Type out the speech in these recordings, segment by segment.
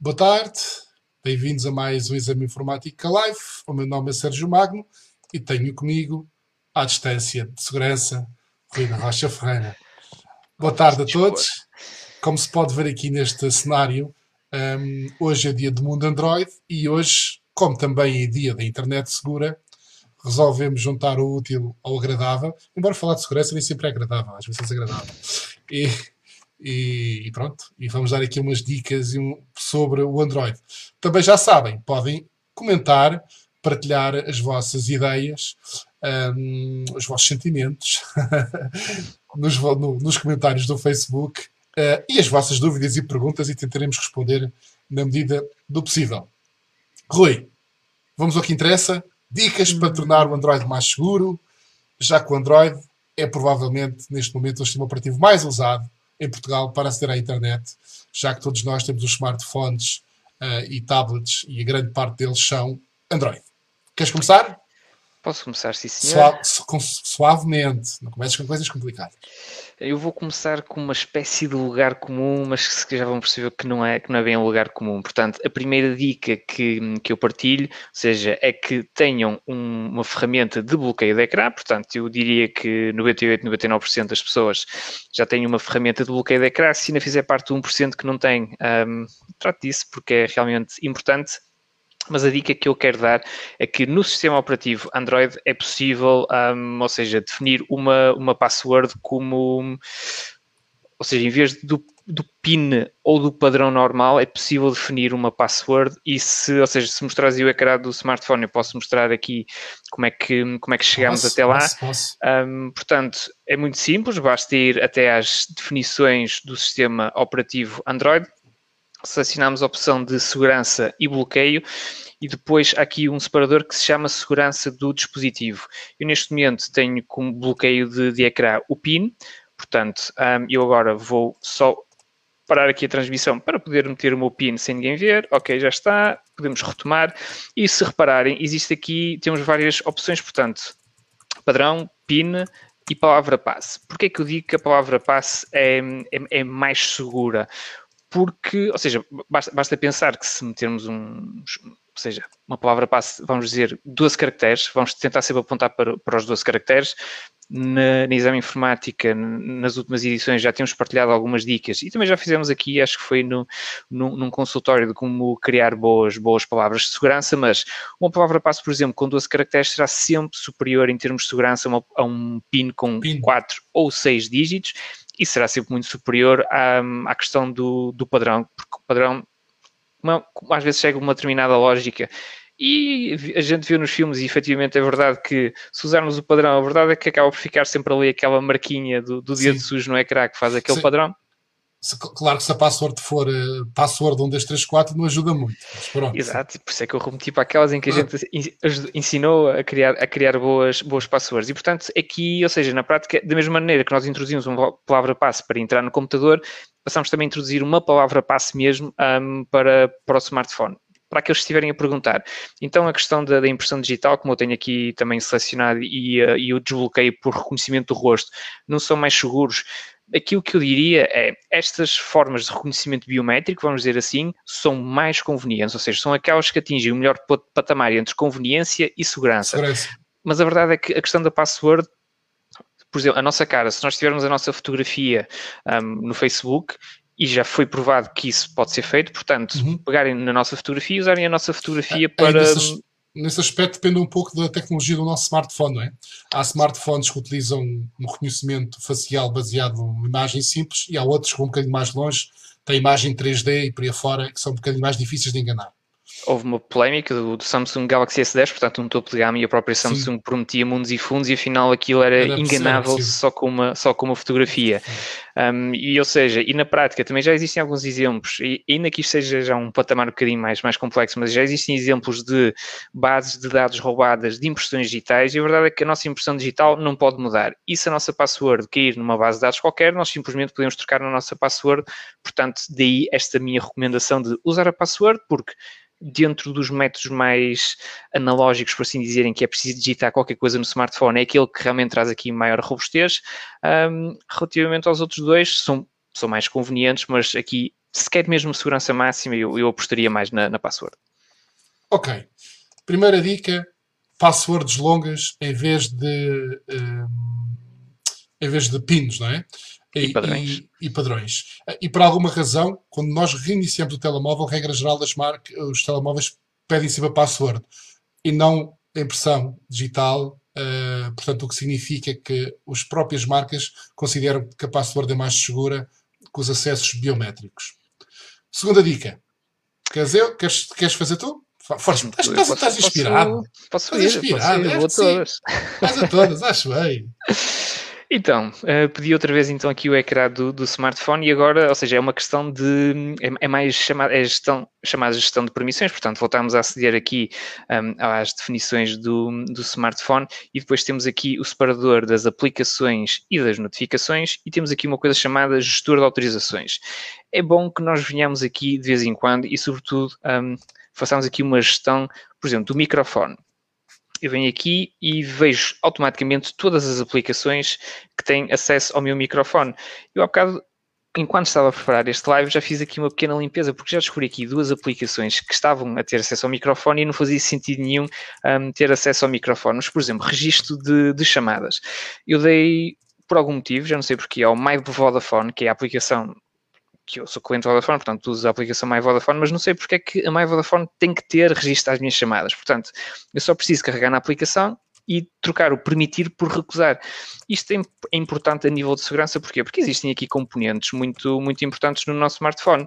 Boa tarde, bem-vindos a mais um Exame Informática Live. O meu nome é Sérgio Magno e tenho comigo, à distância de segurança, Rui da Rocha Ferreira. Boa tarde a todos. Como se pode ver aqui neste cenário, um, hoje é dia do mundo Android e hoje, como também é dia da internet segura, resolvemos juntar o útil ao agradável. Embora falar de segurança nem sempre é agradável, às vezes é desagradável. E e, e, pronto, e vamos dar aqui umas dicas sobre o Android. Também já sabem, podem comentar, partilhar as vossas ideias, um, os vossos sentimentos nos, no, nos, comentários do Facebook uh, e as vossas dúvidas e perguntas e tentaremos responder na medida do possível. Rui, vamos ao que interessa. Dicas para tornar o Android mais seguro, já que o Android é provavelmente, neste momento, o sistema operativo mais usado em Portugal para aceder à internet, já que todos nós temos os smartphones uh, e tablets e a grande parte deles são Android. Queres começar? Posso começar, sim, senhor. Suave, suavemente, não comeces com coisas complicadas. Eu vou começar com uma espécie de lugar comum, mas que já vão perceber que não é, que não é bem um lugar comum. Portanto, a primeira dica que, que eu partilho, ou seja, é que tenham um, uma ferramenta de bloqueio de ecrã. Portanto, eu diria que 98, 99% das pessoas já têm uma ferramenta de bloqueio de ecrã. Se ainda fizer parte do 1% que não tem, um, trate disso, porque é realmente importante mas a dica que eu quero dar é que no sistema operativo Android é possível, um, ou seja, definir uma, uma password como, ou seja, em vez do, do PIN ou do padrão normal, é possível definir uma password e se, ou seja, se mostrares o ecrã do smartphone, eu posso mostrar aqui como é que, como é que chegamos posso, até lá. Posso, posso. Um, portanto, é muito simples, basta ir até às definições do sistema operativo Android, selecionamos a opção de segurança e bloqueio e depois há aqui um separador que se chama segurança do dispositivo. Eu neste momento tenho como bloqueio de, de ecrã o PIN, portanto um, eu agora vou só parar aqui a transmissão para poder meter o meu PIN sem ninguém ver. Ok, já está. Podemos retomar. E se repararem, existe aqui, temos várias opções, portanto, padrão, PIN, e palavra passe. Porquê é que eu digo que a palavra passe é, é, é mais segura? Porque, ou seja, basta, basta pensar que se metermos um, ou seja, uma palavra passe, vamos dizer 12 caracteres, vamos tentar sempre apontar para, para os 12 caracteres. Na, na exame informática, nas últimas edições, já temos partilhado algumas dicas e também já fizemos aqui, acho que foi no, no, num consultório de como criar boas, boas palavras de segurança, mas uma palavra passe, por exemplo, com 12 caracteres será sempre superior em termos de segurança a, uma, a um PIN com PIN. 4 ou 6 dígitos e será sempre muito superior à, à questão do, do padrão, porque o padrão uma, às vezes chega uma determinada lógica e a gente vê nos filmes, e efetivamente é verdade que se usarmos o padrão, a verdade é que acaba por ficar sempre ali aquela marquinha do, do dedo sujo no ecrã que faz aquele Sim. padrão. Se, claro que se a password for uh, password 1, 2, 3, 4 não ajuda muito. Exato, por isso é que eu remeti para aquelas em que a gente ensinou a criar, a criar boas, boas passwords. E portanto, aqui, ou seja, na prática, da mesma maneira que nós introduzimos uma palavra passe para entrar no computador, passamos também a introduzir uma palavra passe mesmo um, para, para o smartphone para aqueles que estiverem a perguntar. Então, a questão da, da impressão digital, como eu tenho aqui também selecionado, e, uh, e o desbloqueio por reconhecimento do rosto, não são mais seguros aquilo que eu diria é estas formas de reconhecimento biométrico, vamos dizer assim, são mais convenientes, ou seja, são aquelas que atingem o melhor patamar entre conveniência e segurança. segurança. Mas a verdade é que a questão da password, por exemplo, a nossa cara, se nós tivermos a nossa fotografia um, no Facebook, e já foi provado que isso pode ser feito, portanto, uhum. pegarem na nossa fotografia e usarem a nossa fotografia é, para. Nesse aspecto depende um pouco da tecnologia do nosso smartphone, não é? Há smartphones que utilizam um reconhecimento facial baseado numa imagem simples e há outros que vão um bocadinho mais longe, têm imagem 3D e por aí afora, que são um bocadinho mais difíceis de enganar houve uma polémica do, do, Samsung Galaxy S10, portanto um topo de gama e a própria Samsung Sim. prometia mundos e fundos e afinal aquilo era, era enganável só, com uma, só com uma fotografia. Um, e ou seja, e na prática também já existem alguns exemplos, e ainda que isto seja já um patamar um bocadinho mais, mais complexo, mas já existem exemplos de bases de dados roubadas de impressões digitais e a verdade é que a nossa impressão digital não pode mudar. E se a nossa password cair numa base de dados qualquer, nós simplesmente podemos trocar na nossa password, portanto daí esta minha recomendação de usar a password, porque dentro dos métodos mais analógicos, por assim dizerem, que é preciso digitar qualquer coisa no smartphone, é aquele que realmente traz aqui maior robustez. Um, relativamente aos outros dois, são, são mais convenientes, mas aqui se quer mesmo segurança máxima, eu, eu apostaria mais na, na password. Ok. Primeira dica: passwords longas em vez de um, em vez de pins, não é? E, e padrões. E, e, padrões. E por alguma razão, quando nós reiniciamos o telemóvel, regra geral das marcas, os telemóveis pedem sempre a password e não a impressão digital. Uh, portanto, o que significa que as próprias marcas consideram que a password é mais segura que os acessos biométricos. Segunda dica. Queres, eu? Queres, queres fazer tu? Força, estás, estás, estás inspirado. Posso, posso ir, inspirado. Posso ir, vou a todas. Vais a todas, acho bem. Então, uh, pedi outra vez então aqui o ecrã do, do, smartphone e agora, ou seja, é uma questão de, é, é mais chamada, é gestão, chamada gestão de permissões, portanto voltamos a aceder aqui um, às definições do, do smartphone e depois temos aqui o separador das aplicações e das notificações e temos aqui uma coisa chamada gestor de autorizações. É bom que nós venhamos aqui de vez em quando e sobretudo um, façamos aqui uma gestão, por exemplo, do microfone eu venho aqui e vejo automaticamente todas as aplicações que têm acesso ao meu microfone. Eu há bocado, enquanto estava a preparar este live, já fiz aqui uma pequena limpeza, porque já descobri aqui duas aplicações que estavam a ter acesso ao microfone e não fazia sentido nenhum um, ter acesso ao microfone. Mas, por exemplo, registro de, de chamadas. Eu dei por algum motivo, já não sei porquê, ao My Vodafone, que é a aplicação que eu sou cliente Vodafone, portanto uso a aplicação My Vodafone, mas não sei porque é que a My Vodafone tem que ter registro às minhas chamadas. Portanto, eu só preciso carregar na aplicação e trocar o permitir por recusar. Isto é, é importante a nível de segurança, porquê? Porque existem aqui componentes muito, muito importantes no nosso smartphone.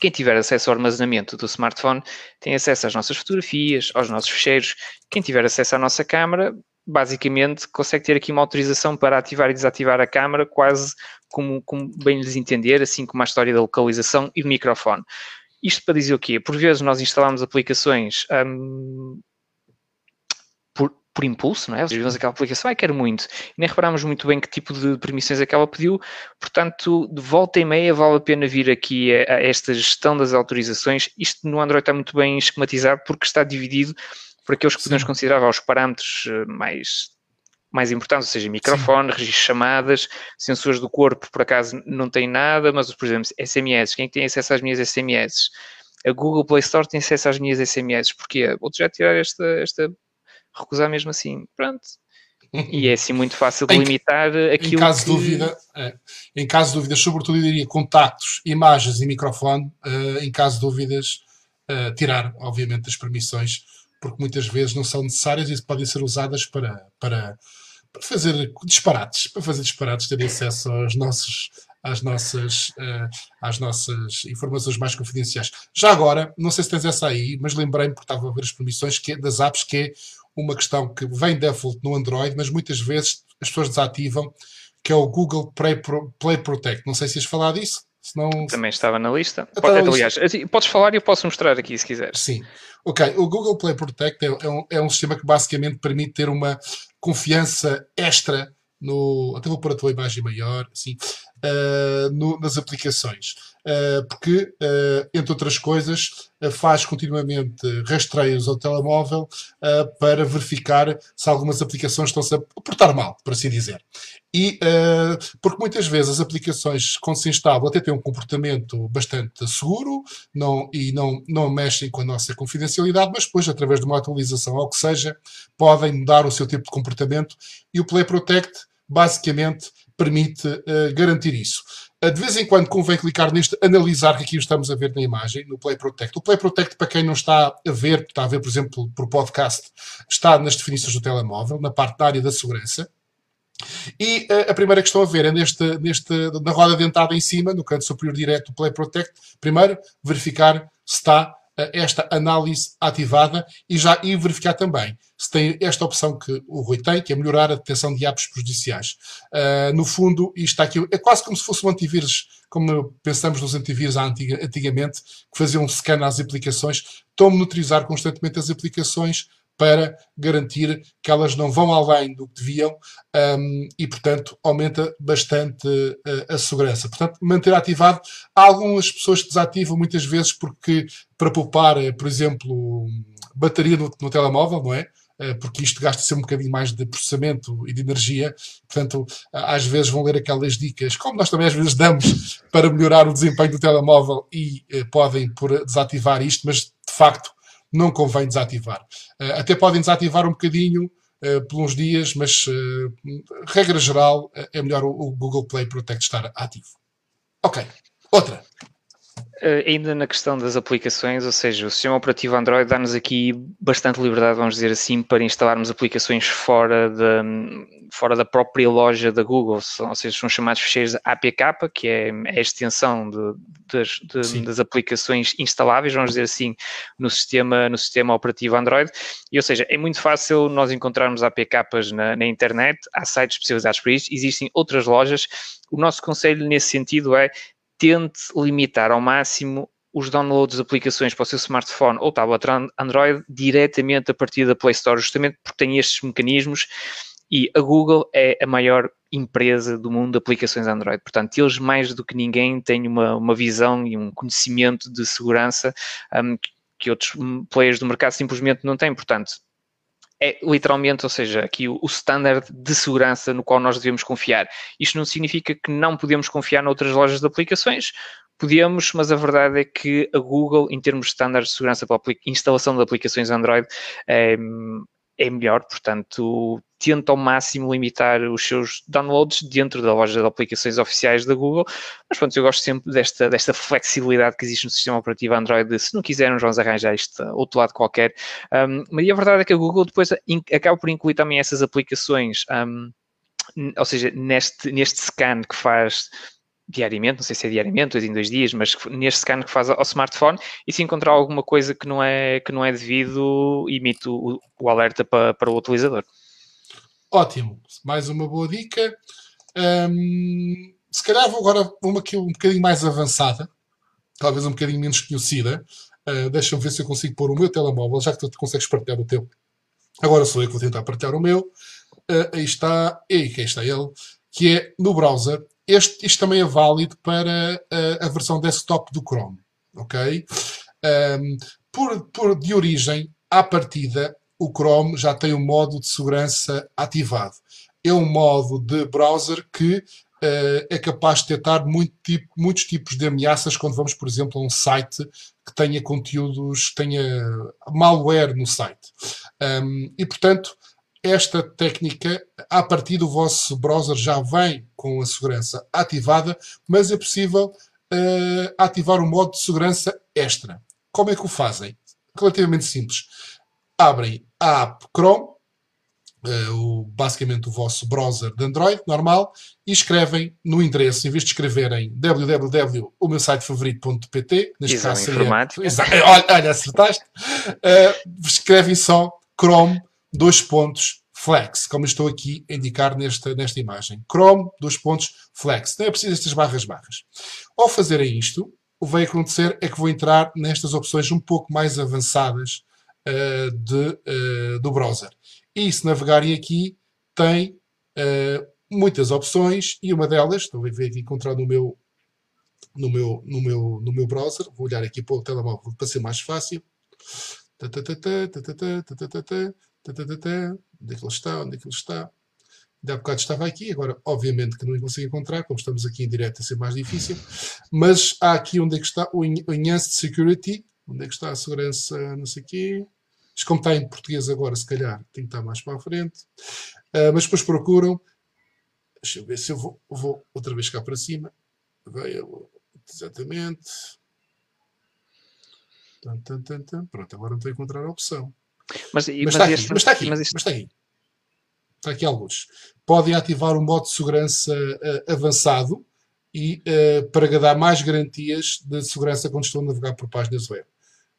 Quem tiver acesso ao armazenamento do smartphone tem acesso às nossas fotografias, aos nossos ficheiros. Quem tiver acesso à nossa câmara basicamente consegue ter aqui uma autorização para ativar e desativar a câmara, quase como, como bem lhes entender, assim como a história da localização e do microfone. Isto para dizer o quê? Por vezes nós instalamos aplicações hum, por, por, impulso, não é? Vezes aquela aplicação, ah, quero muito. E nem reparamos muito bem que tipo de permissões é que ela pediu. Portanto, de volta e meia vale a pena vir aqui a, a esta gestão das autorizações. Isto no Android está muito bem esquematizado porque está dividido por aqueles que Sim. podemos considerar os parâmetros eh, mais, mais importantes, ou seja, microfone, Sim. registro de chamadas, sensores do corpo, por acaso não tem nada, mas, por exemplo, SMS, quem tem acesso às minhas SMS? A Google Play Store tem acesso às minhas SMS, porquê? Vou já tirar esta, esta, recusar mesmo assim, pronto. E é assim muito fácil de limitar aquilo em caso que... de dúvida, é, em caso de dúvidas, sobretudo eu diria contactos, imagens e microfone, uh, em caso de dúvidas, uh, tirar, obviamente, as permissões, porque muitas vezes não são necessárias e podem ser usadas para, para, para fazer disparates, para fazer disparates, ter acesso aos nossos, às nossas, uh, às nossas informações mais confidenciais. Já agora, não sei se tens essa aí, mas lembrei-me, porque estava a ver as permissões que, é, das apps, que é uma questão que vem default no Android, mas muitas vezes as pessoas desativam, que é o Google Play, Pro, Play Protect. Não sei se ias falar disso. Senão... Também estava na lista. Pode, aliás, assim, podes falar e eu posso mostrar aqui se quiseres. Sim. Ok, o Google Play Protect é, é, um, é um sistema que basicamente permite ter uma confiança extra no. Até vou pôr a tua imagem maior, assim, uh, no, nas aplicações. Uh, porque, uh, entre outras coisas, faz continuamente rastreios ao telemóvel para verificar se algumas aplicações estão-se a portar mal, por assim dizer. E porque muitas vezes as aplicações, quando se instalam, até têm um comportamento bastante seguro não, e não, não mexem com a nossa confidencialidade, mas depois, através de uma atualização ou o que seja, podem mudar o seu tipo de comportamento e o Play Protect basicamente permite uh, garantir isso. Uh, de vez em quando convém clicar neste analisar que aqui estamos a ver na imagem, no Play Protect. O Play Protect, para quem não está a ver, está a ver, por exemplo, por podcast, está nas definições do telemóvel, na parte da área da segurança. E uh, a primeira questão a ver é neste, neste, na roda dentada em cima, no canto superior direto do Play Protect, primeiro verificar se está esta análise ativada e já e verificar também se tem esta opção que o Rui tem, que é melhorar a detecção de apps prejudiciais. Uh, no fundo, isto está aqui, é quase como se fosse um antivírus, como pensamos nos antivírus antiga, antigamente, que faziam um scan às aplicações, estão a monitorizar constantemente as aplicações para garantir que elas não vão além do que deviam um, e, portanto, aumenta bastante uh, a segurança. Portanto, manter ativado. Há algumas pessoas que desativam muitas vezes porque, para poupar, eh, por exemplo, bateria no, no telemóvel, não é? uh, porque isto gasta sempre um bocadinho mais de processamento e de energia. Portanto, às vezes vão ler aquelas dicas, como nós também às vezes damos para melhorar o desempenho do telemóvel e uh, podem por desativar isto, mas de facto não convém desativar. até podem desativar um bocadinho por uns dias, mas regra geral é melhor o, o Google Play Protect estar ativo. Ok, outra. Uh, ainda na questão das aplicações, ou seja, o sistema operativo Android dá-nos aqui bastante liberdade, vamos dizer assim, para instalarmos aplicações fora da, fora da própria loja da Google, ou seja, são chamados ficheiros APK, que é a extensão de, das, de, das, aplicações instaláveis, vamos dizer assim, no sistema, no sistema operativo Android. E, ou seja, é muito fácil nós encontrarmos APKs na, na internet, há sites especializados para isso, existem outras lojas. O nosso conselho nesse sentido é tente limitar ao máximo os downloads de aplicações para o seu smartphone ou tablet Android diretamente a partir da Play Store, justamente porque tem estes mecanismos e a Google é a maior empresa do mundo de aplicações Android. Portanto, eles mais do que ninguém têm uma, uma visão e um conhecimento de segurança um, que outros players do mercado simplesmente não têm. Portanto, é literalmente, ou seja, aqui o, standard de segurança no qual nós devemos confiar. Isto não significa que não podemos confiar noutras lojas de aplicações, podemos, mas a verdade é que a Google, em termos de standards de segurança para instalação de aplicações Android, é, é melhor, portanto, tenta ao máximo limitar os seus downloads dentro da loja de aplicações oficiais da Google, mas pronto, eu gosto sempre desta, desta flexibilidade que existe no sistema operativo Android, se não quisermos vamos arranjar este outro lado qualquer, um, mas a verdade é que a Google depois acaba por incluir também essas aplicações, um, ou seja, neste, neste scan que faz diariamente, não sei se é diariamente ou em dois dias, mas neste scan que faz ao smartphone e se encontrar alguma coisa que não é, que não é devido, emite o, o alerta para, para o utilizador. Ótimo, mais uma boa dica. Um, se calhar vou agora uma que um bocadinho mais avançada, talvez um bocadinho menos conhecida. Uh, Deixa-me ver se eu consigo pôr o meu telemóvel, já que tu consegues partilhar o teu. Agora sou eu que vou tentar partilhar o meu. Uh, aí está, e aí está ele, que é no browser este, isto também é válido para a, a versão desktop do Chrome, ok? Um, por, por, de origem, à partida, o Chrome já tem um modo de segurança ativado. É um modo de browser que uh, é capaz de detectar muito tipo, muitos tipos de ameaças quando vamos, por exemplo, a um site que tenha conteúdos, tenha malware no site. Um, e, portanto, esta técnica, a partir do vosso browser já vem com a segurança ativada, mas é possível uh, ativar o modo de segurança extra. Como é que o fazem? Relativamente simples. Abrem a app Chrome, uh, o, basicamente o vosso browser de Android normal, e escrevem no endereço, em vez de escreverem www.o-meu-site-favorito.pt, neste Exame caso seria... Olha, olha, acertaste. Uh, escrevem só Chrome dois pontos, flex, como estou aqui a indicar nesta, nesta imagem. Chrome, dois pontos, flex. Não é preciso estas barras barras. Ao fazerem isto, o que vai acontecer é que vou entrar nestas opções um pouco mais avançadas uh, de, uh, do browser. E se navegarem aqui, tem uh, muitas opções e uma delas, estou a ver aqui encontrar no meu, no meu, no meu, no meu browser, vou olhar aqui para o telemóvel para ser mais fácil. Onde é que ele está? Onde é que ele está? De há bocado estava aqui, agora obviamente que não consigo encontrar, como estamos aqui em direto a ser mais difícil, mas há aqui onde é que está o Enhanced Security, onde é que está a segurança, não sei o quê. Isto como está em português agora, se calhar tem que estar mais para a frente. Uh, mas depois procuram, deixa eu ver se eu vou, vou outra vez cá para cima. Veio, exatamente. Pronto, agora não estou a encontrar a opção. Mas, mas, mas, está, aqui, este, mas está aqui, mas, mas está aqui. Está aqui alguns. Podem ativar o modo de segurança uh, avançado e uh, para dar mais garantias de segurança quando estão a navegar por páginas web.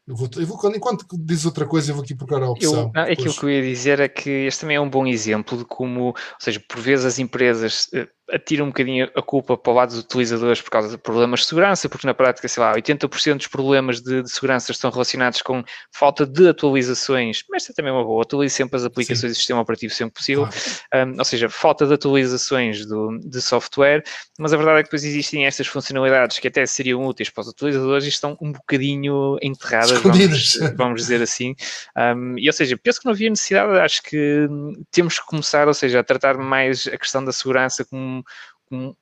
Eu vou, eu vou, enquanto diz outra coisa, eu vou aqui procurar a opção. Eu, aquilo que eu ia dizer é que este também é um bom exemplo de como, ou seja, por vezes as empresas uh, atira um bocadinho a culpa para o lado dos utilizadores por causa de problemas de segurança, porque na prática, sei lá, 80% dos problemas de, de, segurança estão relacionados com falta de atualizações, mas esta também é uma boa, atualize sempre as aplicações Sim. do sistema operativo sempre possível, claro. um, ou seja, falta de atualizações do, de software, mas a verdade é que depois existem estas funcionalidades que até seriam úteis para os utilizadores e estão um bocadinho enterradas, vamos, vamos, dizer assim, um, e ou seja, penso que não havia necessidade, acho que temos que começar, ou seja, a tratar mais a questão da segurança como um,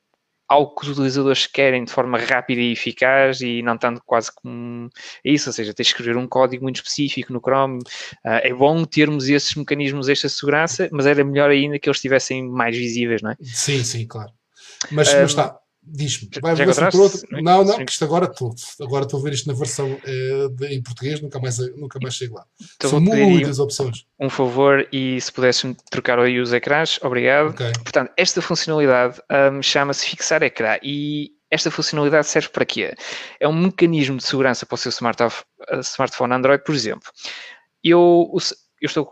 algo que os utilizadores querem de forma rápida e eficaz e não tanto quase como isso, ou seja, tens de escrever um código muito específico no Chrome. Uh, é bom termos esses mecanismos esta segurança, mas era melhor ainda que eles estivessem mais visíveis, não é? Sim, sim, claro. Mas, um, mas está, Diz-me, vai ver por outro. Não, não, que isto agora estou. Agora estou a ver isto na versão uh, de, em português, nunca mais, nunca mais chego lá. Então São muitas opções. Um favor, e se pudesse trocar aí os ecrãs, obrigado. Okay. Portanto, esta funcionalidade um, chama-se fixar ecrã e esta funcionalidade serve para quê? É um mecanismo de segurança para o seu smartphone Android, por exemplo. Eu, eu estou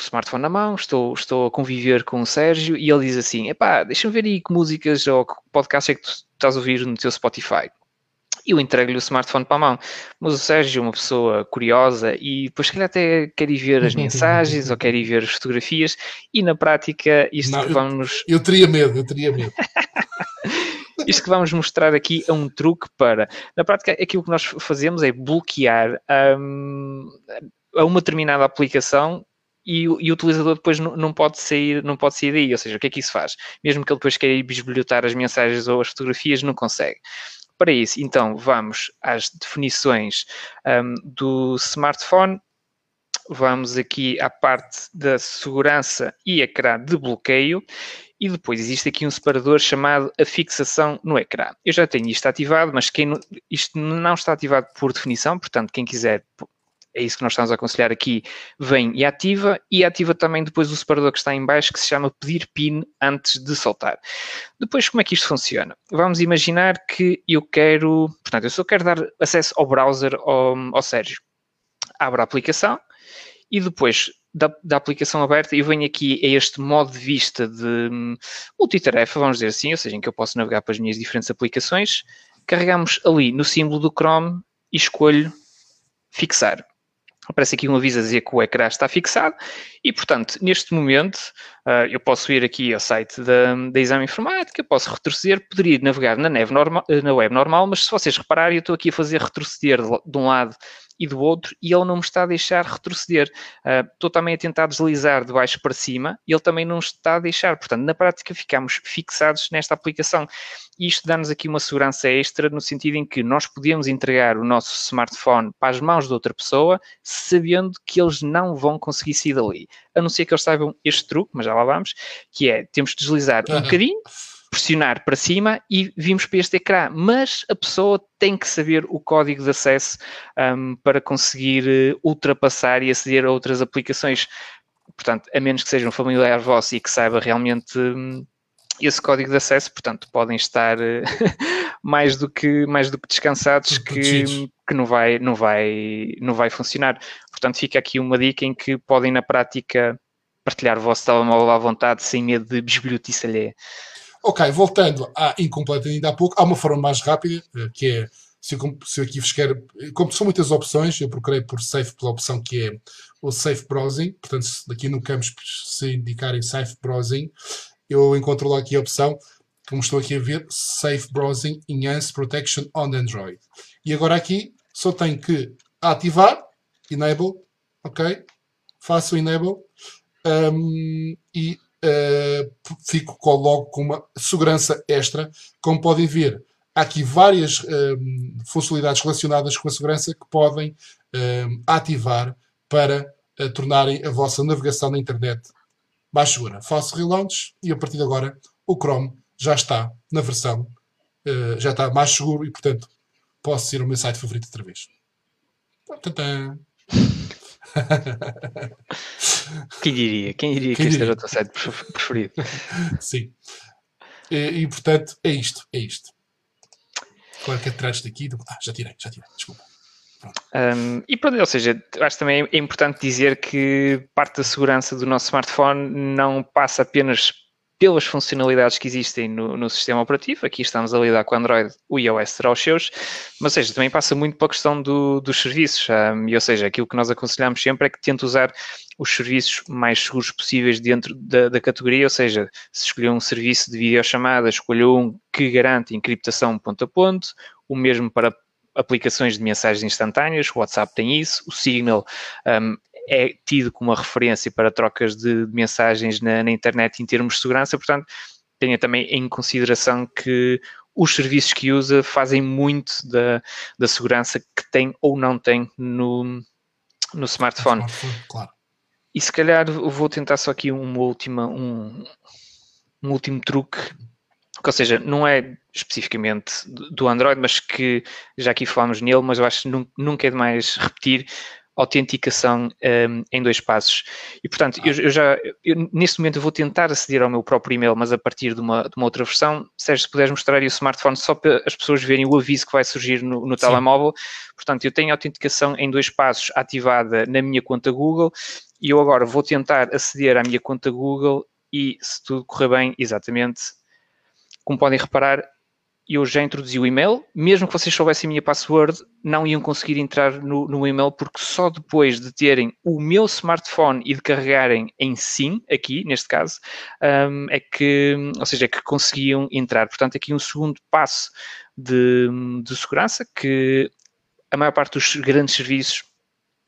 com o smartphone na mão, estou, estou a conviver com o Sérgio e ele diz assim: epá, deixa-me ver aí que músicas ou que podcast é que tu estás a ouvir no teu Spotify. E eu entrego-lhe o smartphone para a mão. Mas o Sérgio é uma pessoa curiosa e depois, se calhar, até quer ir ver as mensagens ou quer ir ver as fotografias e na prática isto Não, que vamos. Eu, eu teria medo, eu teria medo. Isto que vamos mostrar aqui é um truque para. Na prática, aquilo que nós fazemos é bloquear um, a uma determinada aplicação e, e, o utilizador depois não, não, pode sair, não pode sair daí. Ou seja, o que é que isso faz? Mesmo que ele depois queira ir bisbilhotar as mensagens ou as fotografias, não consegue. Para isso, então, vamos às definições um, do smartphone. Vamos aqui à parte da segurança e ecrã de bloqueio e depois existe aqui um separador chamado a fixação no ecrã. Eu já tenho isto ativado, mas quem isto não está ativado por definição, portanto, quem quiser é isso que nós estamos a aconselhar aqui, vem e ativa, e ativa também depois o separador que está em baixo, que se chama pedir PIN antes de soltar. Depois, como é que isto funciona? Vamos imaginar que eu quero, portanto, eu só quero dar acesso ao browser ao, ao Sérgio. Abro a aplicação e depois da, da, aplicação aberta, eu venho aqui a este modo de vista de hum, multitarefa, vamos dizer assim, ou seja, em que eu posso navegar para as minhas diferentes aplicações. Carregamos ali no símbolo do Chrome e escolho fixar aparece aqui um aviso a dizer que o ecrã está fixado. E, portanto, neste momento uh, eu posso ir aqui ao site da, da Exame Informática, posso retroceder, poderia navegar na, normal, na web normal, mas se vocês repararem, eu estou aqui a fazer retroceder de, de um lado e do outro e ele não me está a deixar retroceder. Uh, estou também a tentar deslizar de baixo para cima e ele também não está a deixar. Portanto, na prática, ficamos fixados nesta aplicação. Isto dá-nos aqui uma segurança extra no sentido em que nós podemos entregar o nosso smartphone para as mãos de outra pessoa sabendo que eles não vão conseguir sair dali. A não ser que eles saibam este truque, mas já lá vamos, que é, temos que deslizar um bocadinho pressionar para cima e vimos para este ecrã, mas a pessoa tem que saber o código de acesso um, para conseguir uh, ultrapassar e aceder a outras aplicações. Portanto, a menos que seja um familiar vosso e que saiba realmente um, esse código de acesso, portanto, podem estar uh, mais, do que, mais do que descansados que, que não, vai, não, vai, não vai funcionar. Portanto, fica aqui uma dica em que podem, na prática, partilhar o vosso telemóvel à vontade sem medo de bisbilhotice alheia. Ok, voltando à incompleta ainda há pouco, há uma forma mais rápida, eh, que é, se eu, se eu aqui vos quero, como são muitas opções, eu procurei por Safe pela opção que é o Safe Browsing, portanto, aqui no campo se indicarem Safe Browsing, eu encontro lá aqui a opção, como estou aqui a ver, Safe Browsing Enhanced Protection on Android. E agora aqui só tenho que ativar, Enable, ok? Faço Enable um, e uh, fico logo com uma segurança extra. Como podem ver, há aqui várias uh, funcionalidades relacionadas com a segurança que podem uh, ativar para tornarem a vossa navegação na internet mais segura. Faço relaunch e a partir de agora o Chrome já está na versão, já está mais seguro e, portanto, posso ir ao meu site favorito outra vez. Tantã. Quem diria? Quem diria Quem que este era o teu site preferido? Sim. E, e, portanto, é isto. É isto. Claro que atrás daqui. Ah, já tirei, já tirei. Desculpa. Um, e pronto, ou seja, acho também é importante dizer que parte da segurança do nosso smartphone não passa apenas pelas funcionalidades que existem no, no, sistema operativo. Aqui estamos a lidar com Android, o iOS será os seus, mas seja, também passa muito pela questão do, dos serviços. Um, e, ou seja, aquilo que nós aconselhamos sempre é que tente usar os serviços mais seguros possíveis dentro da, da categoria, ou seja, se escolher um serviço de videochamada, escolha um que garante encriptação ponto a ponto, o mesmo para aplicações de mensagens instantâneas, o WhatsApp tem isso, o Signal um, é tido como uma referência para trocas de mensagens na, na, internet em termos de segurança, portanto, tenha também em consideração que os serviços que usa fazem muito da, da segurança que tem ou não tem no, no smartphone. smartphone claro. E se calhar vou tentar só aqui uma última, um, um último truque, que, ou seja, não é especificamente do Android, mas que já aqui falámos nele, mas eu acho que nunca é demais repetir, autenticação um, em dois passos. E, portanto, eu, eu já, eu, neste momento, eu vou tentar aceder ao meu próprio e-mail, mas a partir de uma, de uma outra versão. Sérgio, se puderes mostrar aí o smartphone só para as pessoas verem o aviso que vai surgir no, no telemóvel. Portanto, eu tenho a autenticação em dois passos ativada na minha conta Google e eu agora vou tentar aceder à minha conta Google e, se tudo correr bem, exatamente, como podem reparar, eu já introduzi o e-mail, mesmo que vocês soubessem a minha password, não iam conseguir entrar no, no, e-mail, porque só depois de terem o meu smartphone e de carregarem em sim, aqui, neste caso, um, é que, ou seja, é que conseguiam entrar. Portanto, aqui um segundo passo de, de segurança que a maior parte dos grandes serviços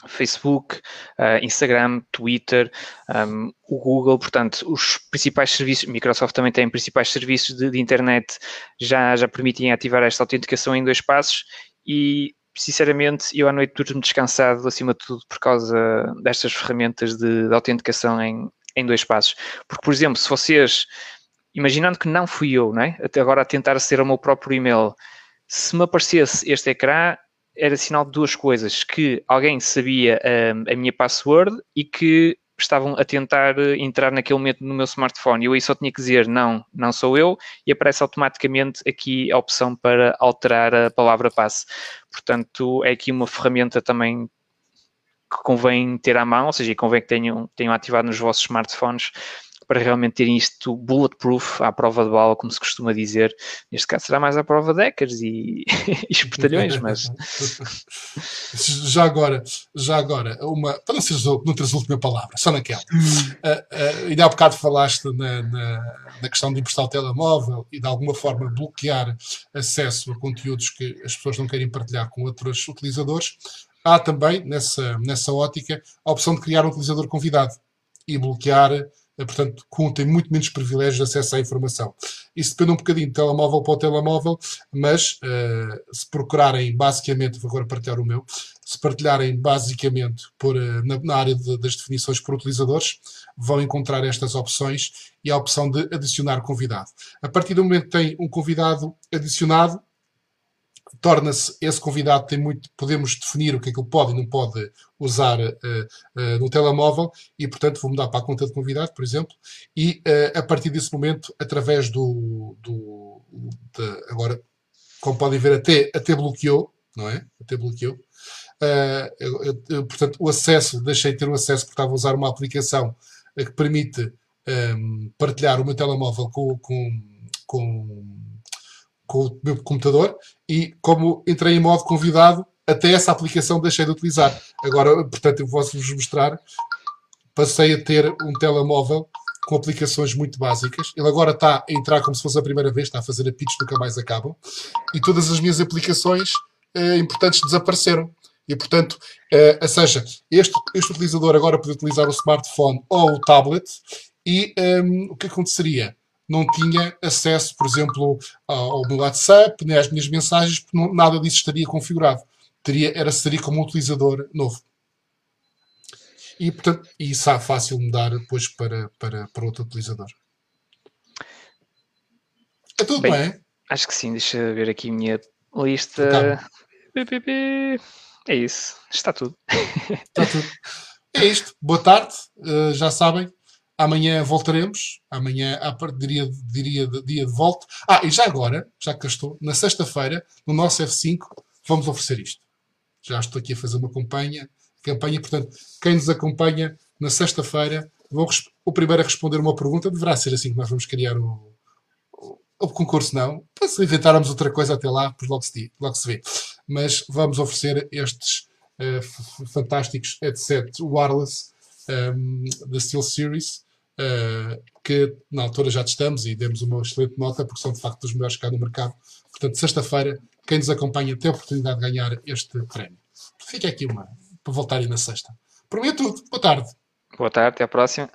Facebook, uh, Instagram, Twitter, um, o Google, portanto, os principais serviços, Microsoft também tem principais serviços de, de, internet, já, já permitem ativar esta autenticação em dois passos e, sinceramente, eu à noite durmo descansado, acima de tudo, por causa destas ferramentas de, de autenticação em, em dois passos. Porque, por exemplo, se vocês, imaginando que não fui eu, né, até agora a tentar aceder ao meu próprio e-mail, se me aparecesse este ecrã, era sinal de duas coisas: que alguém sabia um, a minha password e que estavam a tentar entrar naquele momento no meu smartphone. Eu aí só tinha que dizer não, não sou eu, e aparece automaticamente aqui a opção para alterar a palavra passe. Portanto, é aqui uma ferramenta também que convém ter à mão, ou seja, convém que tenham, tenham ativado nos vossos smartphones para realmente terem isto bulletproof à prova de bala, como se costuma dizer. Neste caso será mais à prova de hackers e, e espertalhões, mas... já agora, já agora, uma, para não, ser, não teres a última palavra, só naquela. Uh, uh, ainda há bocado falaste na, na, na questão de emprestar o telemóvel e de alguma forma bloquear acesso a conteúdos que as pessoas não querem partilhar com outros utilizadores. Há também, nessa, nessa ótica, a opção de criar um utilizador convidado e bloquear portanto, com, tem muito menos privilégios de acesso à informação. Isso depende um bocadinho de telemóvel para o telemóvel, mas uh, se procurarem basicamente, vou agora partilhar o meu, se partilharem basicamente por, uh, na, na, área de, das definições por utilizadores, vão encontrar estas opções e a opção de adicionar convidado. A partir do momento que tem um convidado adicionado, torna-se esse convidado tem muito podemos definir o que é que ele pode e não pode usar uh, uh, no telemóvel e portanto vou mudar para a conta de convidado por exemplo e uh, a partir desse momento através do, do de, agora como podem ver até até bloqueou não é? Até bloqueou. Eu, eu, portanto o acesso deixei de ter o acesso porque estava a usar uma aplicação que permite um, ehm, partilhar o meu telemóvel com, com, com com o meu computador e como entrei em modo convidado, até essa aplicação deixei de utilizar. Agora, portanto, eu posso-vos mostrar, passei a ter um telemóvel com aplicações muito básicas. Ele agora está a entrar como se fosse a primeira vez, está a fazer a pitch, nunca mais acabam. E todas as minhas aplicações eh, importantes desapareceram. E, portanto, eh, ou seja, este, este utilizador agora pode utilizar o smartphone ou o tablet e um, ehm, o que aconteceria? Não tinha acesso, por exemplo, ao meu WhatsApp, nem às minhas mensagens, porque não, nada disso estaria configurado. Teria, era, seria como um utilizador novo. E, portanto, isso é fácil mudar depois para, para, para outro utilizador. É tudo bem? bem? Acho que sim. Deixa eu ver aqui a minha lista. Tá. É isso. Está tudo. Está tudo. É isto. Boa tarde. Uh, já sabem, Amanhã voltaremos. Amanhã, diria, diria dia de volta. Ah, e já agora, já que estou, na sexta-feira, no nosso F5, vamos oferecer isto. Já estou aqui a fazer uma campanha. campanha portanto, quem nos acompanha na sexta-feira, o primeiro a responder uma pergunta deverá ser assim que nós vamos criar o, o, o concurso, não. Se inventarmos outra coisa até lá, pois logo se, logo se vê. Mas vamos oferecer estes uh, fantásticos headset wireless um, da Steel Series, uh, que na altura já testamos e demos uma excelente nota, porque são de facto os melhores cá no mercado. Portanto, sexta-feira, quem nos acompanha tem a oportunidade de ganhar este prémio. Fica aqui uma, para voltarem na sexta. Por mim é tudo. Boa tarde. Boa tarde, até à próxima.